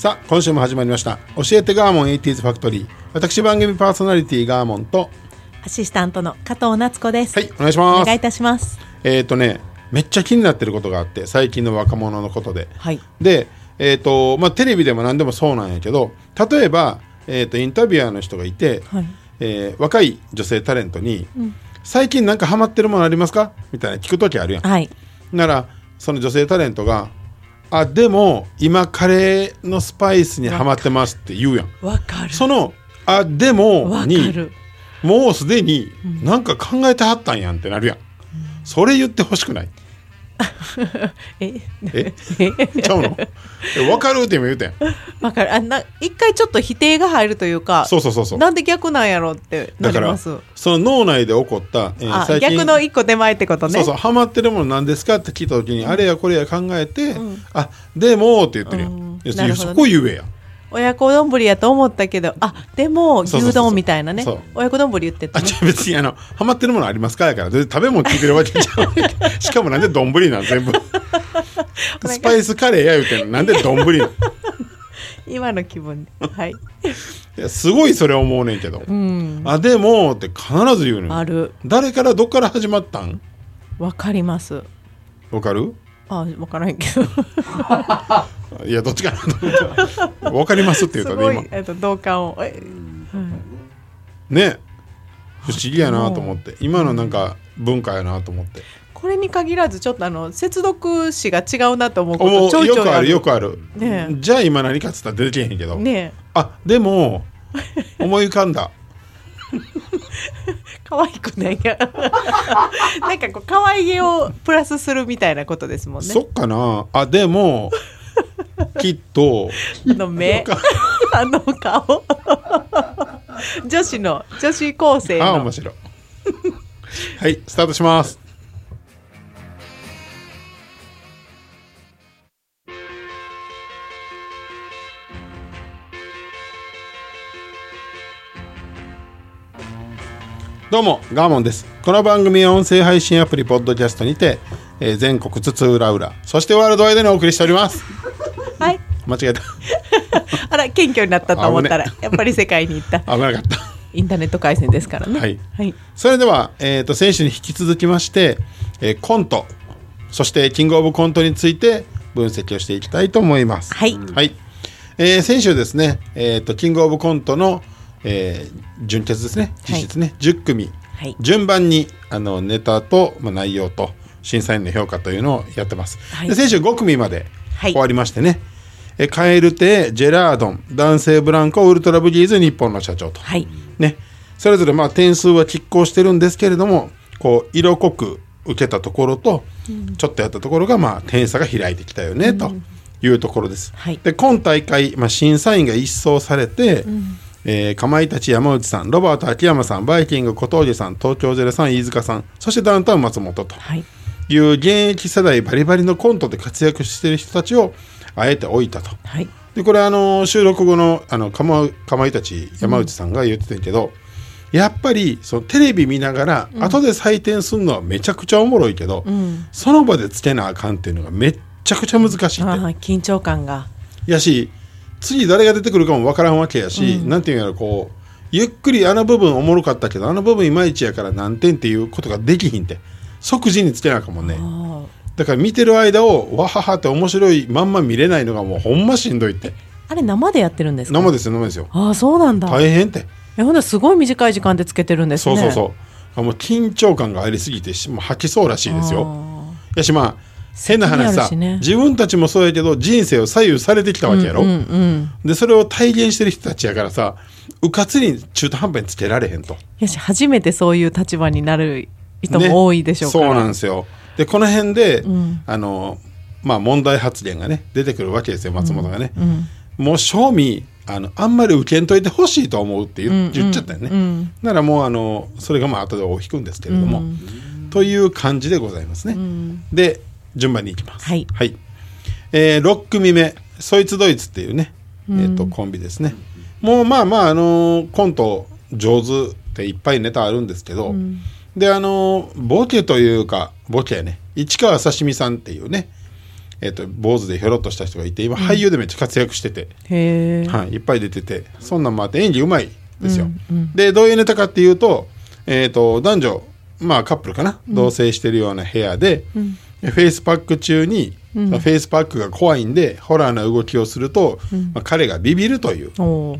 さあ今週も始まりました教えてガーモン 80s ファクトリー私番組パーソナリティガーモンとアシスタントの加藤夏子です。はいお願いしますお願いいたします。えっ、とねめっちゃ気になってることがあって最近の若者のことで、はい。でえっ、とまあテレビでも何でもそうなんやけど例えば、えー、とインタビュアーの人がいて、はい。えー若い女性タレントに、最近なんかハマってるものありますか?」みたいな聞く時あるやん。はい。ならその女性タレントが「あでも今カレーのスパイスにハマってます」って言うやん。わかる。その「あでもわ」かにる。もうすでになんか考えてはったんやんってなるやん。それ言ってほしくない え、え？え？ちゃうの？え分かるって今言うたやん。わかる。あ、な、一回ちょっと否定が入るというか。そうそうそうそう。なんで逆なんやろってなだからります。その脳内で起こった、えーあ、最近逆の一個手前ってことね。そうそうハマってるもの何ですかって聞いた時に、あれやこれや考えて「あでも」って言ってるやん、うんねそこ言えや親子丼やと思ったけど、あ、でも牛丼みたいなね。親子丼言ってたねあじゃ。あ別にあのハマってるものありますか？やから全然食べ物聞いてるわけじゃないしかもなんで丼なん？全部 スパイスカレーや言うてんのなんで丼？な ん今の気分で。はい。いやすごいそれ思うねんけど、うん。あでもって必ず言うのよある。誰からどっから始まったん？わかります。わかる？あ、わからんけど。いやどっちかなと思った。わかりますって言うたね、えっと、同感を。え今ね。不思議やなと思って。今のなんか文化やなと思って。これに限らずちょっとあの接続詞が違うなと思うことちょいちょいよくあるよくある、ねえ。じゃあ今何かっつったら出てけへんけど、ねあでも思い浮かんだ。え 可愛くないや。なんかこう可愛げをプラスするみたいなことですもんね。そっかな。あでもきっとあの目。あの顔。女子の女子高生の。あ面白い。はいスタートします。どうもガーモンです。この番組は音声配信アプリポッドキャストにて、えー全国津々浦々そしてワールドワイドにお送りしております。はい間違えた。あら謙虚になったと思ったらやっぱり世界に行った。危なかった。インターネット回線ですからね。はい。はい、それでは、えー、と選手に引き続きまして、えーコントそしてキングオブコントについて分析をしていきたいと思います。はい。はい。えー先週ですね、えー、とキングオブコントの、えー準決ですね。実質ね、10組、はい。順番にあのネタと、まあ、内容と審査員の評価というのをやってます。はい。で先週5組まではい。終わりましてね、えーカエル亭ジェラードン男性ブランコウルトラブギーズ日本の社長と。はい。ね、それぞれまあ点数は拮抗してるんですけれどもこう色濃く受けたところと、ちょっとやったところがまあ点差が開いてきたよね、というところです。はい。で今大会、まあ、審査員が一掃されて、えーかまいたち山内さんロバート秋山さんバイキング小峠さん東京ゼロさん飯塚さんそしてダウンタウン松本とはい。いう現役世代バリバリのコントで活躍している人たちをあえて置いたと。はい。でこれあの収録後のあのかまかまいたち山内さんが言ってたけど、やっぱりそのテレビ見ながら、後で採点するのはめちゃくちゃおもろいけど、うん。その場でつけなあかんっていうのがめっちゃくちゃ難しいって。緊張感が。やし次誰が出てくるかもわからんわけやし、なんていうんやろこうゆっくりあの部分おもろかったけどあの部分いまいちやから何点っていうことができひんって。即時につけなあかんもんね。あだから見てる間をわははって面白いまんま見れないのがもうほんましんどいって。あれ生でやってるんですか？生ですよ生ですよ。ああそうなんだ。大変って。えほんとすごい短い時間でつけてるんですね。そうそうそう。あもう緊張感がありすぎてしもう吐きそうらしいですよ。あやしまあ変な話さ、ね。自分たちもそうやけど人生を左右されてきたわけやろ、うんうんでそれを体現してる人たちやからさうかつに中途半端につけられへんと。やし初めてそういう立場になる人も多いでしょうから、そうなんですよでこの辺で、ん。あのまあ問題発言がね出てくるわけですよ松本がね、うん。もう正味あのあんまり受けんといてほしいと思うって言,、うん言っちゃったよね、うん。ならもうあのそれがまあ後で尾を引くんですけれども、うん。という感じでございますね、ん。で順番にいきます。はい。えー、6組目そいつドイツっていうね、えー、とコンビですね。もうまあまああのーコント上手っていっぱいネタあるんですけど、であのーボケというかボケやね。市川刺身さんっていうね。えっ、と坊主でひょろっとした人がいて今俳優でめっちゃ活躍してて、へえ、はい、いっぱい出ててそんなんもあって演技うまいですよ、でどういうネタかっていうと,、えー、と男女まあカップルかな、同棲してるような部屋で、フェイスパック中に、まあフェイスパックが怖いんでホラーな動きをすると、まあ、彼がビビるという、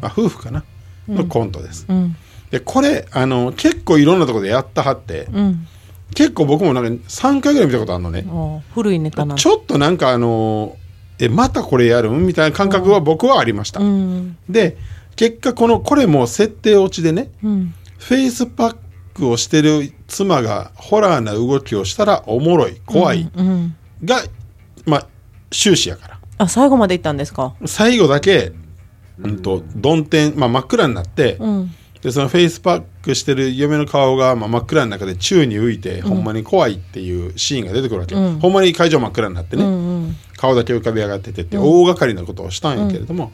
まあ、夫婦かな？のコントです、うん。でこれあの結構いろんなところでやったはって、うん結構僕もなんか3回ぐらい見たことあるのね、古いネタなちょっとなんかあのえまたこれやるんみたいな感覚は僕はありました、うん。で結果このこれも設定落ちでねうん。フェイスパックをしてる妻がホラーな動きをしたらおもろい怖いうんが、まあ終始やから。あ最後まで行ったんですか？最後だけ、うん、と暗転、まあ、真っ暗になって、うんでそのフェイスパックしてる嫁の顔が、まあ、真っ暗の中で宙に浮いて、ほんまに怖いっていうシーンが出てくるわけ、うん。ほんまに会場真っ暗になってね、うんうん。顔だけ浮かび上がっててって大掛かりなことをしたんやけれども、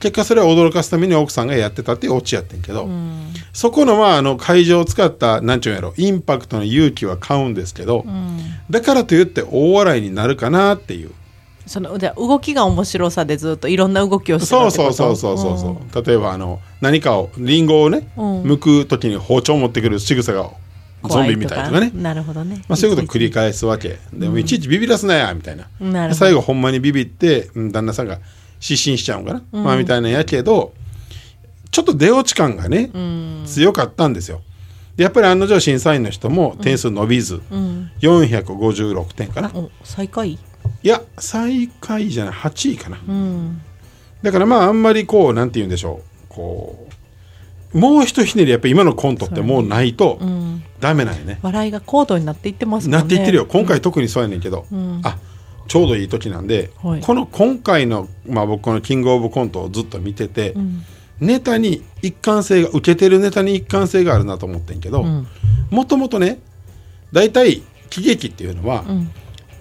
結果それを驚かすために奥さんがやってたっていうオチやってんけど、うん。そこのまああの会場を使ったなんちゅうんやろインパクトの勇気は買うんですけど、うん。だからといって大笑いになるかなっていうそのじゃあ動きが面白さでずっといろんな動きをしてそうそうそうそうそうそう、例えばあの何かをリンゴをね、うん。剥く時に包丁を持ってくる仕草がうんゾンビみたいとかね。なるほどね。まあ、そういうことを繰り返すわけ。でもいちいちビビらすなやみたいな、な最後ほんまにビビってうん旦那さんが失神しちゃうんかな、まあみたいなんやけどちょっと出落ち感がね、うん。強かったんですよ。でやっぱり案の定審査員の人も点数伸びず、うん。456点かな。お最下位？いや最下位じゃない8位かな。うん。だからまああんまりこうなんて言うんでしょうこうもうひとひねりやっぱり今のコントってもうないとうん。ダメなんよね、笑いが高度になっていってますもんね。なっていってるよ。今回特にそうやねんけど、ん。あちょうどいい時なんで、はい。この今回の、まあ、僕このキングオブコントをずっと見てて、うん。ネタに一貫性が受けてるネタに一貫性があるなと思ってんけどうん。もともとね大体喜劇っていうのは、うん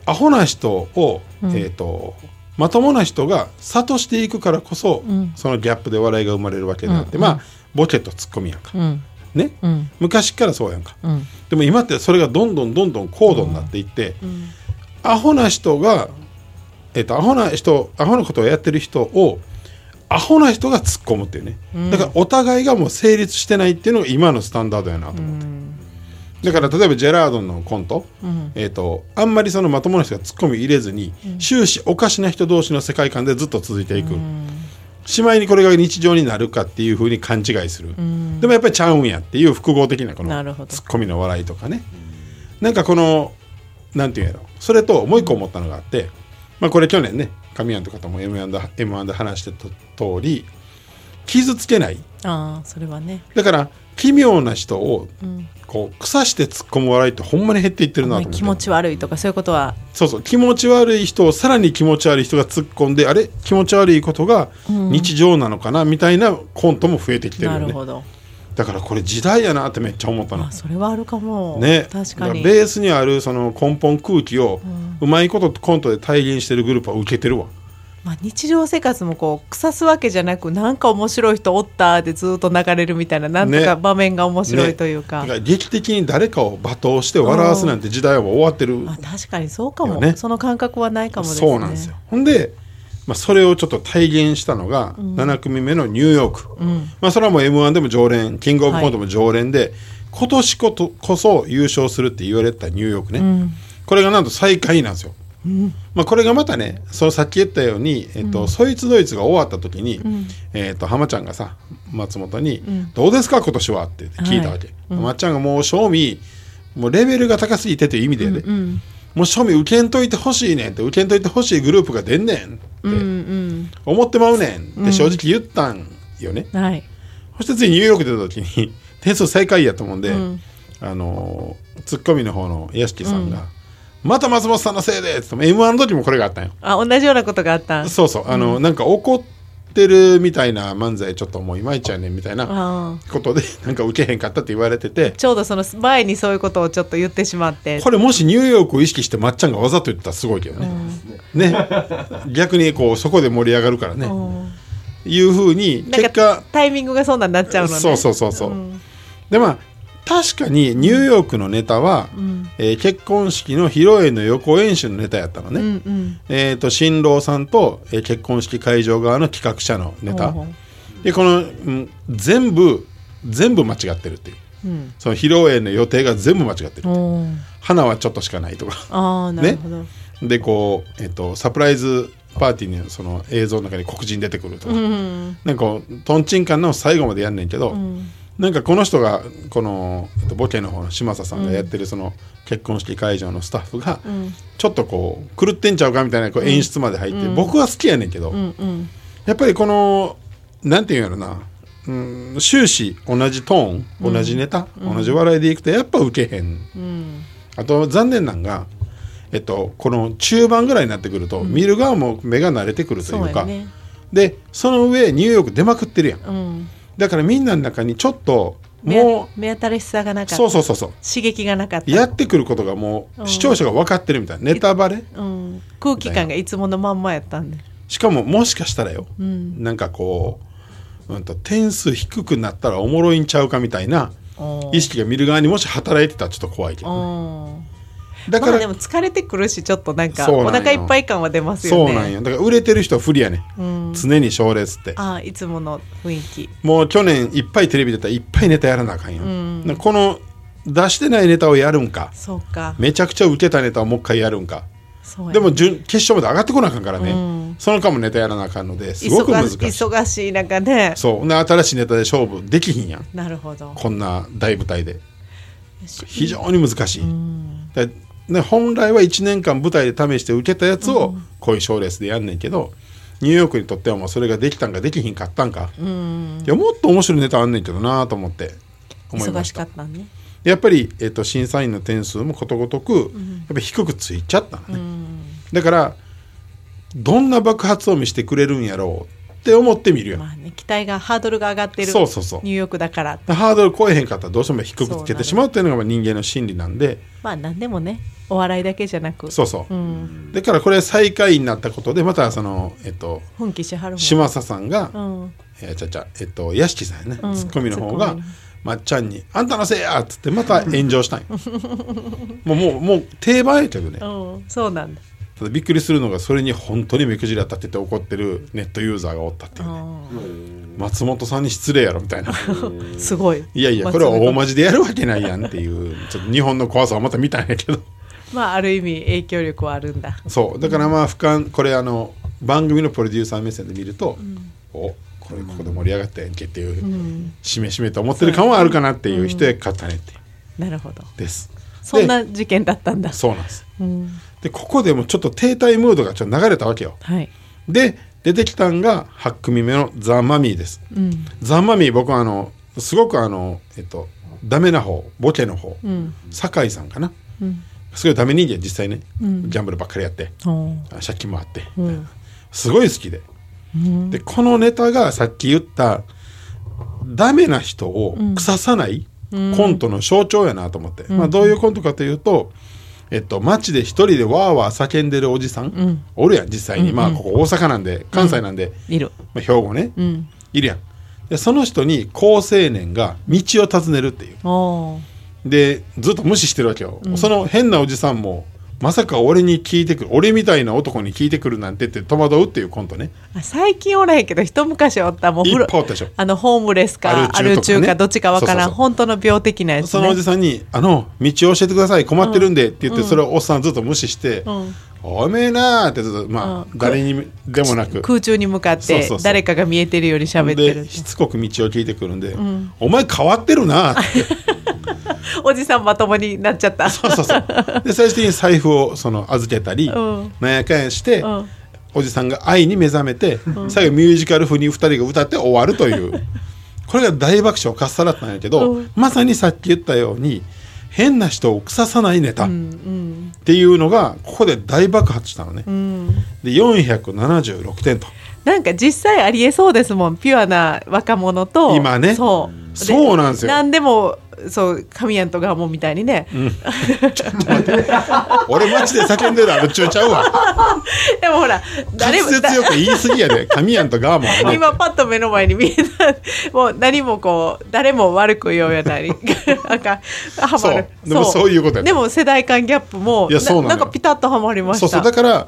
アホな人を、えー、とまともな人が諭していくからこそ、ん。そのギャップで笑いが生まれるわけであって、うん。まあボケとツッコミやんか、うん。ね、うん。昔からそうやんか。うん。でも今ってそれがどんどんどんどん高度になっていって、ん。アホな人が、えっとアホな人アホなことをやってる人をアホな人が突っ込むっていうね、だからお互いがもう成立してないっていうのが今のスタンダードやなと思って、だから例えばジェラードンのコント、ん。えっとあんまりそのまともな人が突っ込み入れずに、終始おかしな人同士の世界観でずっと続いていく、しまいにこれが日常になるかっていうふうに勘違いする、でもやっぱりちゃうんやっていう複合的なこのツッコミの笑いとかね。なんかこのなんていうんやろ。それともう一個思ったのがあって、まあこれ去年ね神谷とかとも M1 で M1 で話してた通り傷つけない。ああそれはね。だから奇妙な人をん。こう腐して突っ込む笑いってほんまに減っていってるなと思って。気持ち悪いとかそういうことは？そうそう。気持ち悪い人をさらに気持ち悪い人が突っ込んであれ？気持ち悪いことが日常なのかなみたいなコントも増えてきてるよね。なるほど。だからこれ時代やなってめっちゃ思ったの。あそれはあるかも。ね。確かに。ベースにあるその根本空気をうまいことコントで体現してるグループは受けてるわまあ、日常生活もこう腐すわけじゃなくなんか面白い人おったでずっと流れるみたいななんとかね。場面が面白いというか,、だから劇的に誰かを罵倒して笑わすなんて時代はもう終わってる。まあ、確かにそうかも、よね。その感覚はないかもね。そうなんですよ。ほんで、まあ、それをちょっと体現したのが7組目のニューヨーク、まあ、それはもう m 1でも常連キングオブコントも常連で、今年ことこそ優勝するって言われてたニューヨークね、これがなんと最下位なんですよ、まあ、これがまたねそのさっき言ったように、えっとそいつドイツが終わった時に、えっと浜ちゃんがさ松本に、どうですか今年は?」って聞いたわけ、まっちゃんがもう正味もうレベルが高すぎてという意味でね、もう庶民受けんといてほしいねんって受けんといてほしいグループが出んねんってうん思ってまうねんって正直言ったんよね、うんはい。そして次ニューヨーク出た時に点数最下位やと思うんで、ん。あのーツッコミの方の屋敷さんが、また松本さんのせいで」っつっても m 1の時もこれがあったんよ。あ同じようなことがあった？んそうそう。あの、なんか怒ってるみたいな漫才ちょっともういまいちやねんみたいなあことで なんか受けへんかったって言われてて。ちょうどその前にそういうことをちょっと言ってしまって。これもしニューヨークを意識してまっちゃんがわざと言ったらすごいけどね、ね。逆にこうそこで盛り上がるからね、うん。いうふうに結果かタイミングがそんなんなっちゃうのね。そうそうそうそう、ん。でまあ確かにニューヨークのネタは、ん。えー結婚式の披露宴の予行演習のネタやったのね、うんうん。えー、と新郎さんと、えー結婚式会場側の企画者のネタ。でこの、うん全部全部間違ってるっていう。うん。その披露宴の予定が全部間違ってるう。ん花はちょっとしかないとか。ああなるほど、でこう、えっとサプライズパーティーのその映像の中に黒人出てくるとか、うん。なんかとんちんかんの最後までやんねんけど、んなんかこの人がこの、えっと、ボケの方の嶋佐さんがやってるその結婚式会場のスタッフが、ん。ちょっとこう狂ってんちゃうかみたいなこう演出まで入って、僕は好きやねんけど、やっぱりこのなんていうんやろなうん終始同じトーン同じネタ、同じ笑いでいくとやっぱ受けへん。うん。あと残念なんが、えっと、この中盤ぐらいになってくると、見る側も目が慣れてくるというかでその上ニューヨーク出まくってるやんだからみんなの中にちょっと目も目新しさがなかった。うそうそうそうそう。刺激がなかった。やってくることがもう視聴者が分かってるみたいな。ネタバレ。うん、空気感がいつものまんまやったんで。しかももしかしたらよ、ん。なんかこう、うん、と点数低くなったらおもろいんちゃうかみたいな意識が見る側にもし働いてたらちょっと怖いけうど、ね、んだから、まあでも疲れてくるしちょっとなんかお腹いっぱい感は出ますよね。そうなんよ。だから売れてる人は不利やね、うん。常に賞レースって。ああいつもの雰囲気。もう去年いっぱいテレビ出たらいっぱいネタやらなあかんよ、ん。だからこの出してないネタをやるんか。そうか。めちゃくちゃ受けたネタをもう一回やるんか。そうやでも準決勝まで上がってこなあかんからね、うん。その間もネタやらなあかんのですごく難しい。忙しい中で。そう。で新しいネタで勝負できひんやん。なるほど。こんな大舞台で。非常に難しい、うん。だね、本来は1年間舞台で試して受けたやつをこういう賞レースでやんねんけどニューヨークにとってはもうそれができたんかできひんかったんか、うん。いやもっと面白いネタあんねんけどなと思って思いまし忙したかったねやっぱり、えっと審査員の点数もことごとく、やっぱり低くついちゃったのね、だからどんな爆発を見せてくれるんやろうって思ってみるよ、まあね期待がハードルが上がってるそうそうそう。ニューヨークだから。ハードル超えへんかったらどうしても低くつけてしまうっていうのがまあ人間の心理なんで。まあ何でもねお笑いだけじゃなく。そうそう、うん。だからこれ最下位になったことでまたそのえっと奮起しはる嶋佐さんが、うん。えーちゃちゃえっと屋敷さんやね、うん。ツッコミの方がまっちゃんに「あんたのせいや!」っつってまた炎上したんよ。もうもうもう定番やけどね。うん。そうなんだただびっくりするのがそれに本当に目くじら立てて怒ってるネットユーザーがおったっていうね。松本さんに失礼やろみたいな。う んすごい。いやいやこれは大マジでやるわけないやんっていう。ちょっと日本の怖さをまた見たんやけど。まあある意味影響力はあるんだ。そう。だからまあ俯瞰これあの番組のプロデューサー目線で見ると、おこれここで盛り上がったやんけっていう、うん。しめしめと思ってる感はあるかなっていう人やかったねってなるほど。ですそんな事件だったんだ。そうなんです。うん。でここでもちょっと停滞ムードがちょっと流れたわけよ。はい。で出てきたんが8組目のザ・マミーです。うん。ザ・マミー僕はあのすごくあのえっとダメな方ボケの方、うん。酒井さんかな。うん。すごいダメ人間実際ね、うん。ギャンブルばっかりやって借金もあって、う。んすごい好きで。うん。でこのネタがさっき言ったダメな人を腐さないコントの象徴やなと思って、まあ、どういうコントかというと、えっと、街で一人でわーわー叫んでるおじさん、ん。おるやん実際に、まあここ大阪なんで関西なんで、いる。まあ、兵庫ね、うん。いるやん。でその人に好青年が道を尋ねるっていう。でずっと無視してるわけよ、その変なおじさんもまさか俺に聞いてくる俺みたいな男に聞いてくるなんてって戸惑うっていうコントね。あ最近おらへんけど一昔おったもういっ風呂ぱいおったでしょ。あのホームレスかアアルル中とかどっちかわからん本当の病的なやつね。そのおじさんに「あの道を教えてください困ってるんで」って言って、それをおっさんずっと無視して「うんおめえな」ってずっとまあ、うん。誰にでもなく。空中に向かってそうそうそう。誰かが見えてるように喋ってるでしつこく道を聞いてくるんで「お前変わってるな」って。おじさんまともになっちゃった。そうそうそう。で最終的に財布をその預けたり、うん。なんやかんやして、うん。おじさんが愛に目覚めて、最後ミュージカル風に2人が歌って終わるという。これが大爆笑かっさらったんやけど、うん。まさにさっき言ったように変な人を腐さないネタ。っうん。ていうのがここで大爆発したのね。うん。うんで476点となんか実際ありえそうですもん。ピュアな若者と。今ね。そう。そうなんですよ。何でもそう神谷とガーモンみたいにね、俺マジで叫んでるあるっちゃうわ。でもほら誰滑も舌よく言い過ぎやで。神やんとガーモ今パッと目の前に見えた。もう何もこう誰も悪く言うようなに。なんかハマる。そう。でもそういうことやでも世代間ギャップもいやそうなのよ。なんかピタッとはまりました。そうそう。だから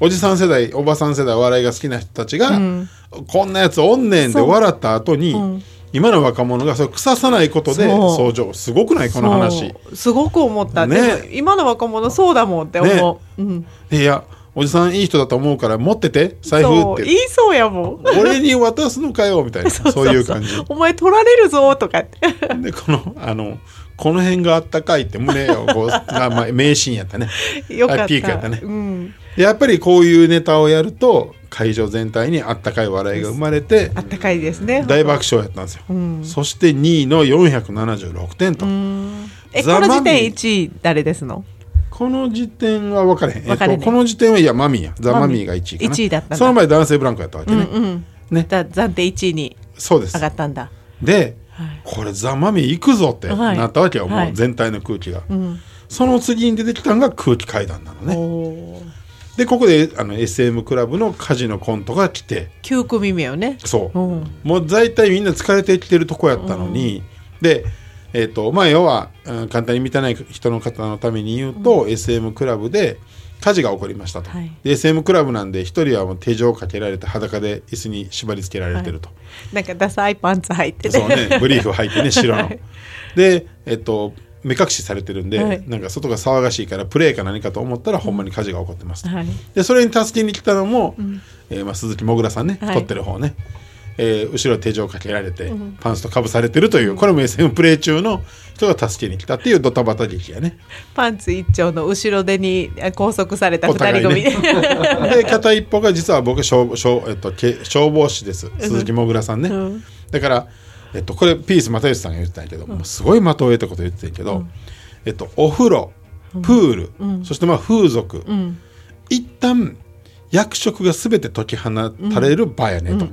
おじさん世代おばさん世代お笑いが好きな人たちが、ん。こんなやつおんねんで笑った後に、ん。今の若者がそれ腐さないことでそう。相乗すごくない？この話。すごく思った、ね。今の若者そうだもんって思う、うん、いやおじさんいい人だと思うから持ってて財布そう。言いってそうやもん。俺に渡すのかよみたいな。そういう感じ。お前取られるぞとか。っ てでこのあのこの辺があったかいって胸をこう が、まあ、名シーンやったね。よかった。あピークやったね。うん、でやっぱりこういうネタをやると会場全体にあったかい笑いが生まれてあったかいですね大爆笑やったんですよ、ん。そして2位の476点と、うん。えザこの時点マミィ1位誰ですの？この時点は分かれへん、分かれへんえっと、この時点はいやマミーや。ザ・マミーが1位かな。1位だったその前男性ブランコやったわけね、うんうん。ね。だ暫定1位にそうです。上がったんだ。で、はい。これザ・マミー行くぞってはい。なったわけよ、もはい。う全体の空気が、うん。その次に出てきたのが空気階段なのねでここであの SM クラブのカジノコントが来て。9組目よね。そう、うん。もう大体みんな疲れてきてるとこやったのに、でえっ、とまあ要は、うん簡単に見てない人の方のために言うと、SM クラブで火事が起こりましたと、はい。で SM クラブなんで一人はもう手錠をかけられて裸で椅子に縛り付けられてると、なんかダサいパンツ履いてそうね。ブリーフ履いてね白の、はい。でえっ、と目隠しされてるんで、はい。なんか外が騒がしいからプレーか何かと思ったらほんまに火事が起こってますと、はい。でそれに助けに来たのも、えーまあ、鈴木もぐらさんね、はい。撮ってる方ね、えー後ろ手錠かけられて、パンツとかぶされてるというこれも SM プレイ中の人が助けに来たっていうドタバタ劇やね。パンツ一丁の後ろ手にあ拘束された二お互い人組、ね。で片一方が実は僕消消,、えっと、け消防士です。鈴木もぐらさんね、うん。だから、えっと、これピース又吉さんが言ってたんやけど、もうすごい的を得たこと言ってたんやけど、えっと、お風呂プール、そしてまあ風俗、うん。一旦役職が全て解き放たれる場やねと。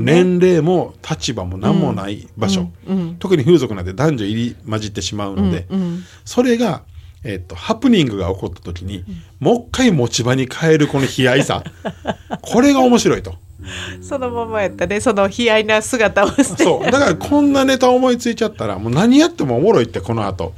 年齢も立場も何もない場所、うん特に風俗なんて男女入り混じってしまうので、うんそれが、えっとハプニングが起こった時に、もう一回持ち場に変えるこの悲哀さ。これが面白いとそのままやったね。その悲哀な姿をして。そう。だからこんなネタ思いついちゃったらもう何やってもおもろいってこの後。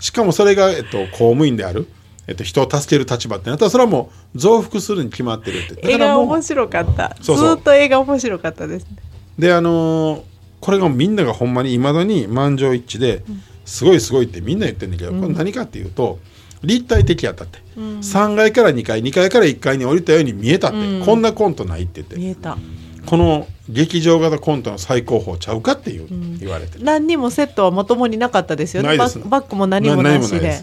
しかもそれが、えっと、公務員である、えっと、人を助ける立場ってなったらそれはもう増幅するに決まってるって。映画面白かった。そうそう。ずっと映画面白かったですね。であのーこれがみんながほんまにいまだに満場一致ですごいすごいってみんな言ってんだけど、これ何かっていうと立体的やったって、3階から2階2階から1階に降りたように見えたって、こんなコントないって言って。見えた。この劇場型コントの最高峰ちゃうかっていう、言われてる。何にもセットはまともになかったです。よねバッグも何もななしで。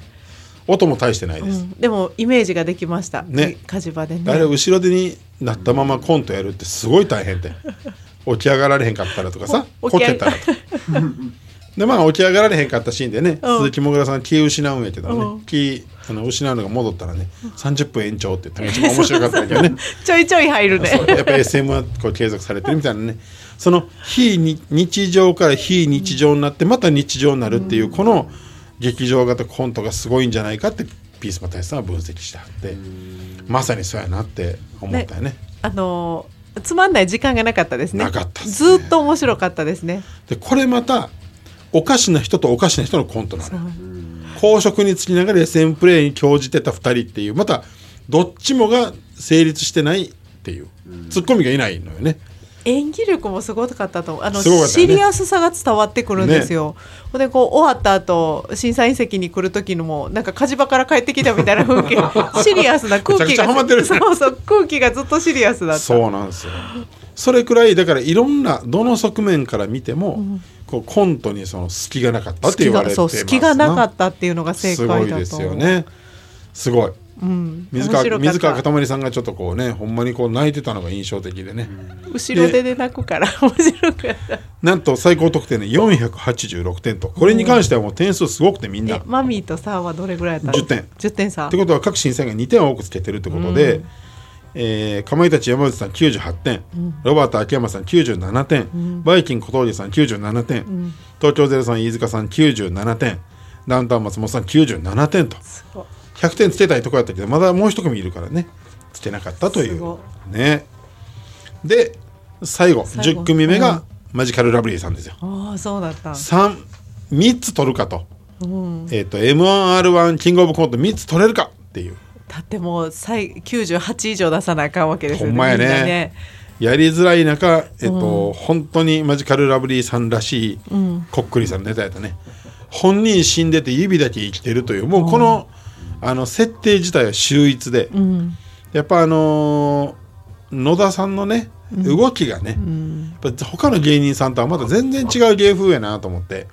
音も大してないです、うん。でもイメージができました。ね。火事場でね。あれ後ろ手になったままコントやるってすごい大変って。起き上がられへんかったらとかさこけたらと でまあ起き上がられへんかったシーンでね、うん。鈴木もぐらさん気失うんやけどね、うん。気あの失うのが戻ったらね30分延長って言ったのが一番面白かったけどね。ちょいちょい入るね。やっぱり SM はこう継続されてるみたいなね。その非に日常から非日常になってまた日常になるっていうこの劇場型コントがすごいんじゃないかってピース・マタイさんは分析してはってまさにそうやなって思ったよね。あのーつまんない時間がなかったですね。なかったね。ずっと面白かったですね。でこれまたおかしな人とおかしな人のコントなの。よ公職につきながら SM プレイに興じてた2人っていうまたどっちもが成立してないっていうツッコミがいないのよね演技力もすごかったとあの、ね。シリアスさが伝わってくるんですよ、ほんでこう終わった後審査員席に来る時のもなんか火事場から帰ってきたみたいな雰囲気シリアスな空気がってるね。そうそう空気がずっとシリアスだった。そうなんですよ。それくらいだからいろんなどの側面から見ても、こうコントにその隙がなかったって言われてますそう隙がなかったっていうのが正す解だとごいですよね。すごいうん、水川水川かたまりさんがちょっとこうねほんまにこう泣いてたのが印象的でね、後ろ手で泣くから面白かった。なんと最高得点で486点と。これに関してはもう点数すごくてみんな、えマミーとサーはどれぐらいだった10点。10点差。ってことは各審査員が2点多くつけてるってことで、えーかまいたち山内さん98点、ロバート秋山さん97点、バイキン小峠さん97点、東京ゼロさん飯塚さん97点。ダウンタウン松本さん97点と。すごい100点つけたいとこやったけどまだもう一組いるからね。つけなかったという。ね。で最後最後。10組目がマジカルラブリーさんですよ。ああそうだった。3 3つ取るかと,、うん。えっと m 1 r 1キングオブコント3つ取れるかっていう。だってもう最98以上出さなあかんわけですよねほんまやね。ね。やりづらい中、えっと本当にマジカルラブリーさんらしい、こっくりさんのネタやったね。本人死んでて指だけ生きてるというもうこの,、あの設定自体は秀逸で、うん。やっぱあのー野田さんのね動きがね、やっぱ他の芸人さんとはまた全然違う芸風やなと思って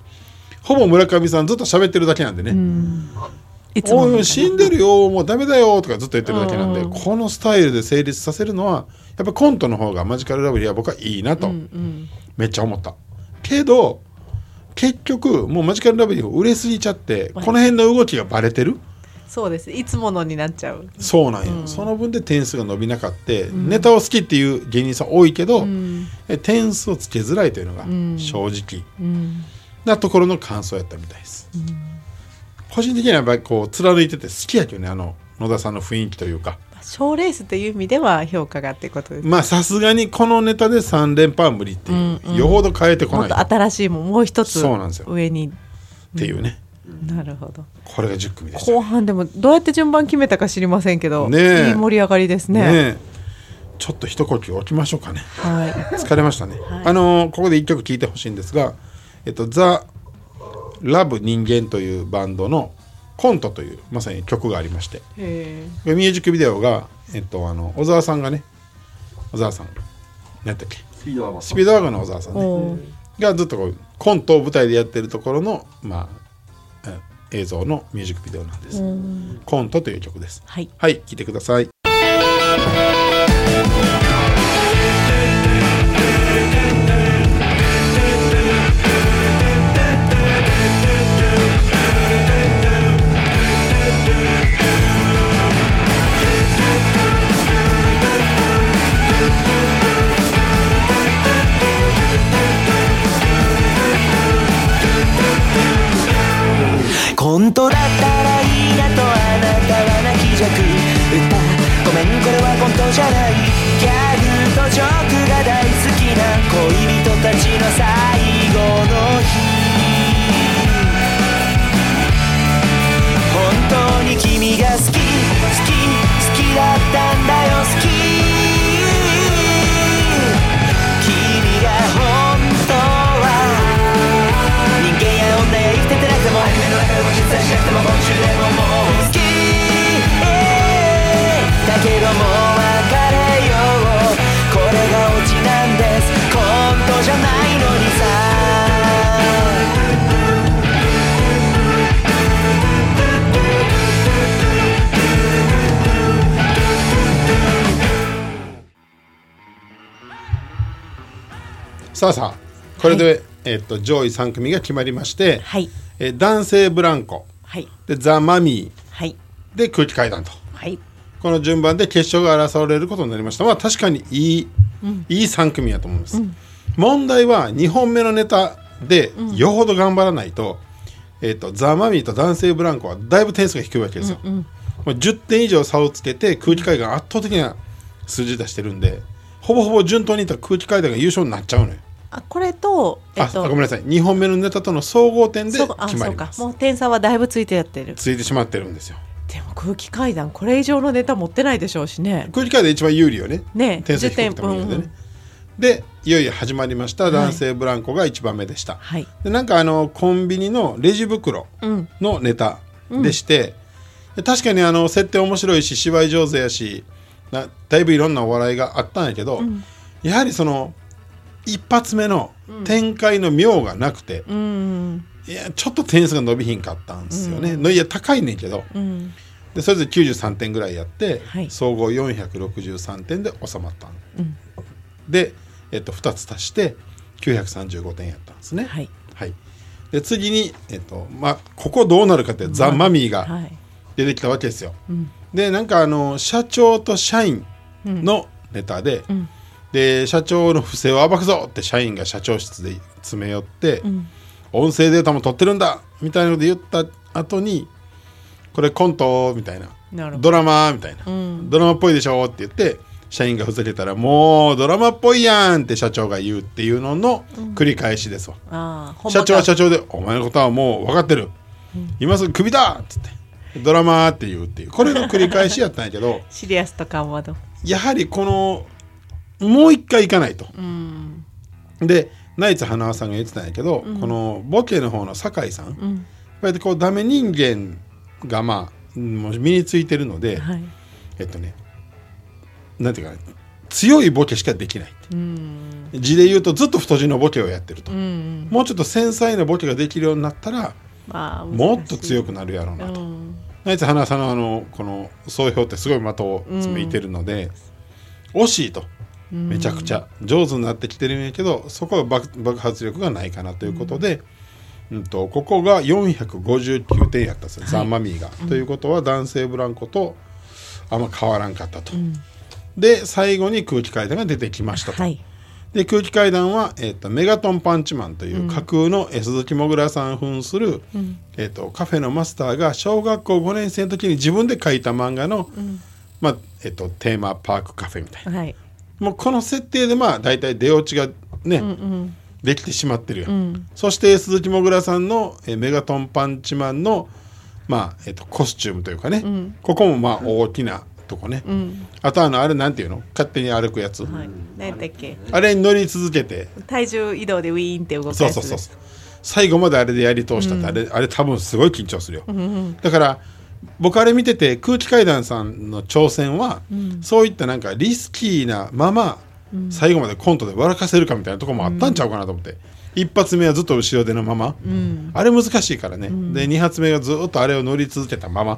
ほぼ村上さんずっと喋ってるだけなんでね、いつもみたいなおい死んでるよもうダメだよとかずっと言ってるだけなんで、このスタイルで成立させるのはやっぱコントの方がマジカルラブリーは僕はいいなと、めっちゃ思った。けど結局もうマジカルラブリーを売れすぎちゃってこの辺の動きがバレてるそうです。いつものになっちゃう。そうなんよ、その分で点数が伸びなかって、ネタを好きっていう芸人さん多いけど、え点数をつけづらいというのが正直、うん。なところの感想やったみたいです、個人的にはやっぱりこう貫いてて好きやけどねあの野田さんの雰囲気というか。賞レースという意味では評価がってことですまあさすがにこのネタで3連覇は無理っていう、よほど変えてこない。っもっと新しいもんもう一つそうなんですよ。上に。ていうね、なるほど。これが10組でした後半でもどうやって順番決めたか知りませんけど、ねえ。いい盛り上がりですね。ねえ。ちょっと一呼吸置きましょうかね。はい。疲れましたね、あのーここで一曲聴いてほしいんですがえっとザ・ラブ人間というバンドのコントというまさに曲がありまして。へミュージックビデオが、えっと、あの小沢さんがね小沢さん。何やったっけ？スピードワゴンスピードワゴンの小沢さんね。がずっとこうコントを舞台でやってるところの、まあ、え映像のミュージックビデオなんです、コントという曲です。はい。はい聴いてください本当だったらいいなとあなたは泣きじゃく歌ごめんこれは本当じゃない。ギャグーだけどもう別れよう。これがオチなんです。コントじゃないのにさ。さあさあこれで、えっと上位3組が決まりまして、はい。えー男性ブランコ。はい。でザ・マミはい。ーで空気階段と。はいこの順番で決勝が争われることになりました。まあ確かにいい、いい3組やと思います、問題は2本目のネタでよほど頑張らないと,、えー、とザ・マミーと男性ブランコはだいぶ点数が低いわけですよ、もう10点以上差をつけて空気階段が圧倒的な数字出してるんでほぼほぼ順当にいったら空気階段が優勝になっちゃうのよ。あこれとえあっとごめんなさい。2本目のネタとの総合点で決まりますそうか。もう点差はだいぶついてやってる。ついてしまってるんですよでも空気階段これ以上のネタ持ってないでしょうしね。空気階段一番有利よね。ね点数低くてもいいのでね、でいよいよ始まりました。男性ブランコが1番目でした、はい。でなんかあのコンビニのレジ袋うん。のネタでして、で確かにあの設定面白いし芝居上手やしなだいぶいろんなお笑いがあったんやけど、やはりその一発目の展開の妙がなくて、うんいやちょっと点数が伸びひんかったんですよね、のいや高いねんけど。うん。でそれぞれ93点ぐらいやって、はい。総合463点で収まったん、で、えっと、2つ足して935点やったんですね。はい。はい、で次に、えっとまあ、ここどうなるかってザ・マミーがはい。出てきたわけですよ。でなんかあの社長と社員のネタで,、で社長の不正を暴くぞって社員が社長室で詰め寄って、音声データも取ってるんだみたいなので言った後にこれコントみたいな。ドラマみたいな、ドラマっぽいでしょって言って社員がふざけたらもうドラマっぽいやんって社長が言うっていうのの繰り返しですわ。ああ社長は社長長で「お前のことはもう分かってる、今すぐクビだ!」っつって。ドラマーって言うっていう。これの繰り返しやったんやけど シリアスと緩和のやはりこのもう一回行かないと。でナイツ花輪さんが言ってたんやけど、このボケの方の酒井さん、こうやってこうダメ人間がまあもう身についてるので、はい。えっとねなんていうかな強いボケしかできない字で言うとずっと太字のボケをやってると、うんもうちょっと繊細なボケができるようになったらまあもっと強くくなるやろうなと。んナイツ花さんのあのこの総評ってすごい的を詰めいてるので、惜しいとめちゃくちゃ。上手になってきてるんやけどそこは爆爆発力がないかなということで、うん。とここが459点やったんですよ、ザンマミーが。ということは男性ブランコとあんま変わらんかったと。で最後に空気階段が出てきましたと。はい。で空気階段は、えー、とメガトンパンチマンという架空のえー鈴木もぐらさん扮する、えー、とカフェのマスターが小学校5年生の時に自分で書いた漫画の、まあえー、とテーマパークカフェみたいな。はいもうこの設定でまあ大体出落ちがね、できてしまってるよ、そして鈴木もぐらさんの、えーメガトンパンチマンの、まあえー、とコスチュームというかね、ここもまあ大きなとこね、あとあのあれなんていうの？勝手に歩くやつ、はい。何やっけ？あれに乗り続けて。体重移動でウィーンって動くやつ。そうそうそう最後まであれでやり通したって、あれあれ多分すごい緊張するよ、だから僕あれ見てて空気階段さんの挑戦は、そういったなんかリスキーなまま、最後までコントで笑かせるかみたいなところもあったんちゃうかなと思って、一発目はずっと後ろでのまま、あれ難しいからね、で二発目がずっとあれを乗り続けたまま、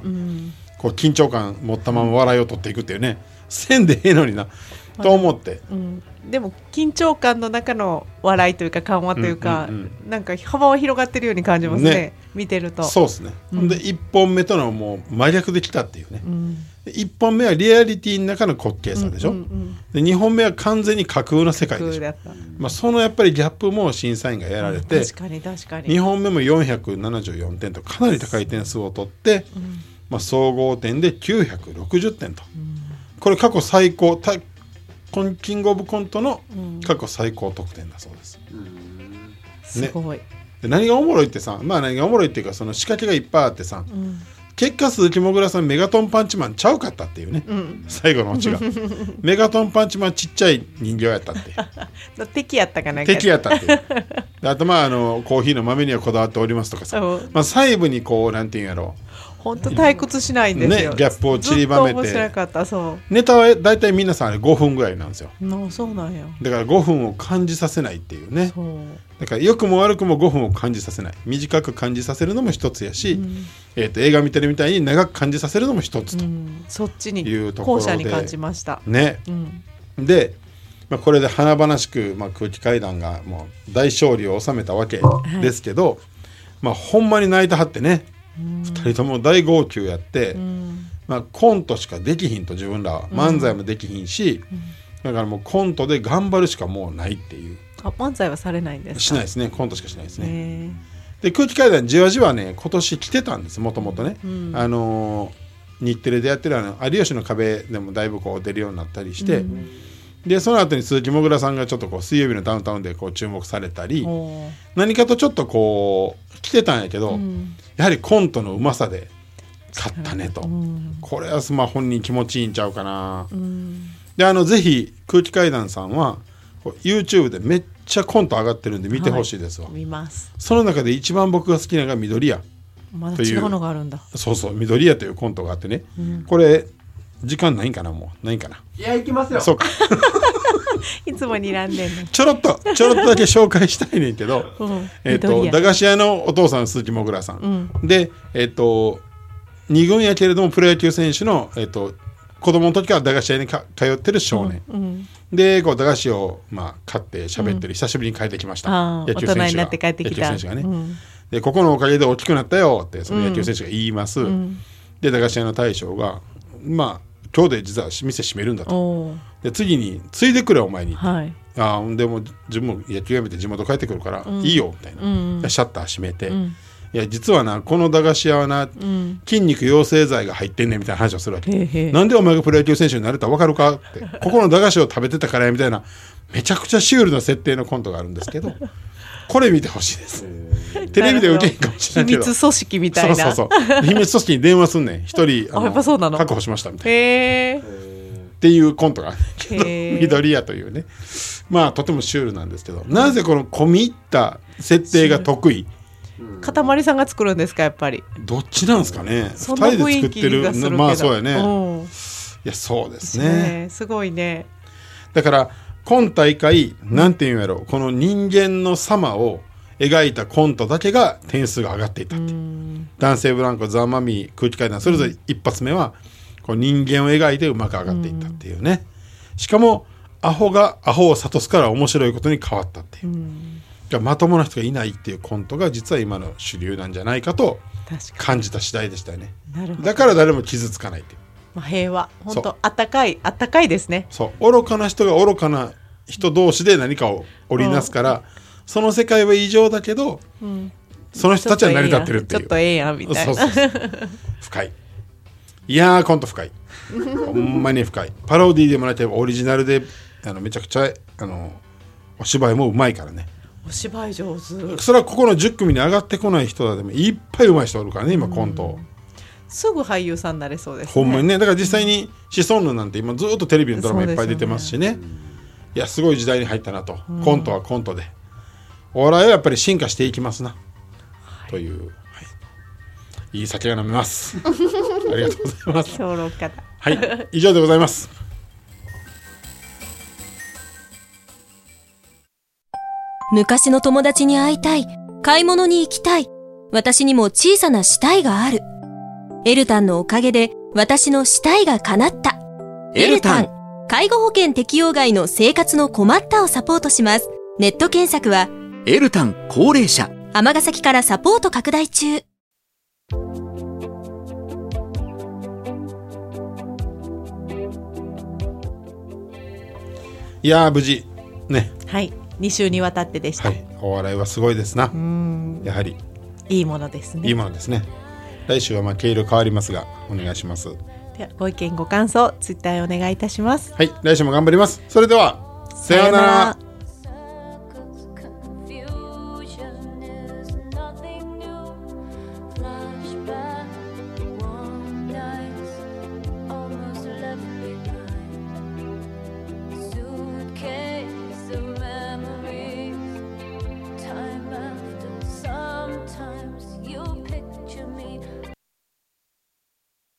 こう緊張感持ったまま笑いを取っていくっていうね。せんでええのにな、と思って、うんでも緊張感の中の笑いというか緩和というか、うんうんなんか幅は広がってるように感じますねね。見てると。そうですね、で1本目とのもう真逆できたっていうね、ん。で1本目はリアリティの中の滑稽さでしょ、で2本目は完全に架空の世界でしょ、まあ、そのやっぱりギャップも審査員がやられて、確かに確かに。2本目も474点とかなり高い点数を取って、まあ、総合点で960点と、これ過去最高たこのキングオブコントの過去最高得点だそうです。すごい、で何がおもろいってさまあ何がおもろいっていうかその仕掛けがいっぱいあってさ、結果鈴木もぐらさんメガトンパンチマンちゃうかったっていうね、最後のオチが。メガトンパンチマンちっちゃい人形やったって 敵やったかな敵やったっていう。であとまああのコーヒーの豆にはこだわっておりますとかさ、う。んまあ、細部にこうなんていうんやろ本当退屈しないんですよ、ねギャップを散りばめて。ずっと面白かったそう。ネタは大体皆さんあれ5分ぐらいなんですよ。なそうなんや。だから5分を感じさせないっていうね。だから良くも悪くも5分を感じさせない。短く感じさせるのも一つやし、えー、と映画見てるみたいに長く感じさせるのも一つと、うん。そっちにいうところで。後者に感じました、ね。うん、で、まあ、これで華々しく、まあ、空気階段がもう大勝利を収めたわけですけど、まあほんまに泣いたはってね、二人とも大号泣やって、まあ、コントしかできひんと自分らは。漫才もできひんし、だからもうコントで頑張るしかもうないっていう。あ漫才はされないんですか？しないですね。コントしかしないですね。ねで空気階段じわじわね今年来てたんですもともとね、あのー日テレでやってるあの「有吉の壁」でもだいぶこう出るようになったりして、でその後に鈴木もぐらさんがちょっとこう水曜日のダウンタウンでこう注目されたり何かとちょっとこう来てたんやけど、ん。やはりコントのうまさで勝ったねと、うん。これはまあ本人気持ちいいんちゃうかな、うん。であのぜひ空気階段さんは YouTube でめっちゃコント上がってるんで見てほしいですわ、見ます。その中で一番僕が好きなのが緑屋まだ違うのがあるんだ。そうそう緑屋というコントがあってね、これ時間ないんかなもう。ないんかな。いや行きますよ。そうか。いつも睨んでんねちょろっとちょろっとだけ紹介したいねんけど、うん。えっ、と緑屋駄菓子屋のお父さん鈴木もぐらさん、でえっ、と二軍やけれどもプロ野球選手のえっ、と子供の時から駄菓子屋にか通ってる少年、でこう駄菓子を、まあ、買って喋ってる、久しぶりに帰ってきました。あー大人になって帰ってきた。野球選手がね、うん。でここのおかげで大きくなったよってその野球選手が言います、で駄菓子屋の大将がまあ今日で実は店閉めるんだと。で次に「ついでくれお前に」はい。ああでも自分も野球やめて地元帰ってくるから、いいよみたいな、でシャッター閉めて、いや実はなこの駄菓子屋はな、筋肉養成剤が入ってんねんみたいな話をするわけ。へなんでお前がプロ野球選手になれたら分かるか？って。ここの駄菓子を食べてたからやみたいなめちゃくちゃシュールな設定のコントがあるんですけどこれ見てほしいです テレビで受けへんかもしれないけど。秘密組織みたいな。そうそうそう。秘密組織に電話すんねん。一人あやっぱそうなの？確保しましたみたいな。へえっていうコントが 緑屋というね。まあとてもシュールなんですけど。なぜこの込み入った設定が得意？かたまりさんが作るんですかやっぱり。どっちなんですかね？そんな二人で作ってるがするけどまあそうやね。いうん。やそうですね。ね。すごいね。だから今大会なんていうんやろこの人間の様を描いたコントだけが点数が上がっていったって男性ブランコザ・マミー空気階段それぞ。れ一発目はこう人間を描いてうまく上がっていったっていうね。しかもアホがアホを諭すから面白いことに変わったっていう、だからまともな人がいないっていうコントが実は今の主流なんじゃないかと感じた次第でしたよね。になるほど。だから誰も傷つかないっていう。まあ平和。本当あったかいあったかいですね。そう。愚かな人が愚かな人同士で何かを織りなすから、その世界は異常だけど、その人たちは成り立ってるっていう。ちょっとええやんみたいな。そうそうそう。深い。いやーコント深い。ほんまに深い。パロディーでもなければオリジナルであのめちゃくちゃあのお芝居もうまいからね。お芝居上手。それはここの10組に上がってこない人はでもいっぱいうまい人おるからね今コント。を、すぐ俳優さんになれそうですね。ほんまにね。だから実際にシソンヌなんて今ずっとテレビのドラマいっぱい出てますしね。いやすごい時代に入ったなと、コントはコントでお笑いはやっぱり進化していきますな、という、はい、いい酒が飲めます ありがとうございます評論家だはい以上でございます昔の友達に会いたい。買い物に行きたい。私にも小さな死体がある。エルタンのおかげで私の死体が叶った。エルタン介護保険適用外の生活の困ったをサポートします。ネット検索はエルタン高齢者。尼崎からサポート拡大中。いやー無事。ね。はい。2週にわたってでした、はい。お笑いはすごいですな。うん。やはり。いいものですね。いいものですね。来週はまあ毛色変わりますがお願いします。ではご意見ご感想ツイッターへお願いいたします。はい。来週も頑張ります。それではさようなら